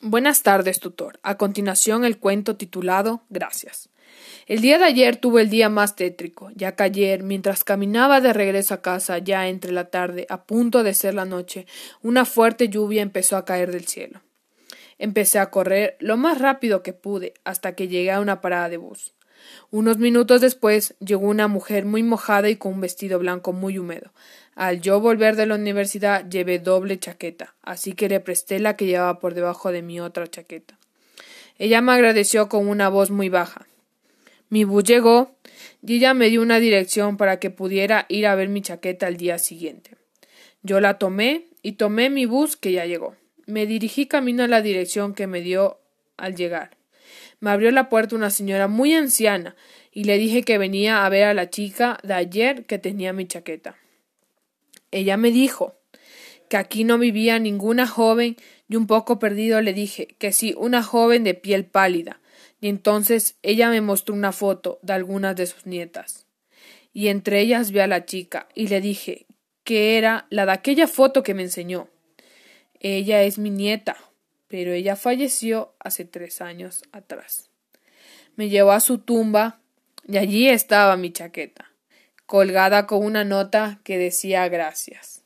Buenas tardes, tutor. A continuación el cuento titulado Gracias. El día de ayer tuve el día más tétrico, ya que ayer, mientras caminaba de regreso a casa, ya entre la tarde, a punto de ser la noche, una fuerte lluvia empezó a caer del cielo. Empecé a correr lo más rápido que pude hasta que llegué a una parada de bus. Unos minutos después llegó una mujer muy mojada y con un vestido blanco muy húmedo. Al yo volver de la universidad llevé doble chaqueta, así que le presté la que llevaba por debajo de mi otra chaqueta. Ella me agradeció con una voz muy baja. Mi bus llegó y ella me dio una dirección para que pudiera ir a ver mi chaqueta al día siguiente. Yo la tomé y tomé mi bus que ya llegó. Me dirigí camino a la dirección que me dio al llegar. Me abrió la puerta una señora muy anciana y le dije que venía a ver a la chica de ayer que tenía mi chaqueta. Ella me dijo que aquí no vivía ninguna joven y un poco perdido le dije que sí, una joven de piel pálida. Y entonces ella me mostró una foto de algunas de sus nietas. Y entre ellas vi a la chica y le dije que era la de aquella foto que me enseñó. Ella es mi nieta, pero ella falleció hace tres años atrás. Me llevó a su tumba y allí estaba mi chaqueta, colgada con una nota que decía gracias.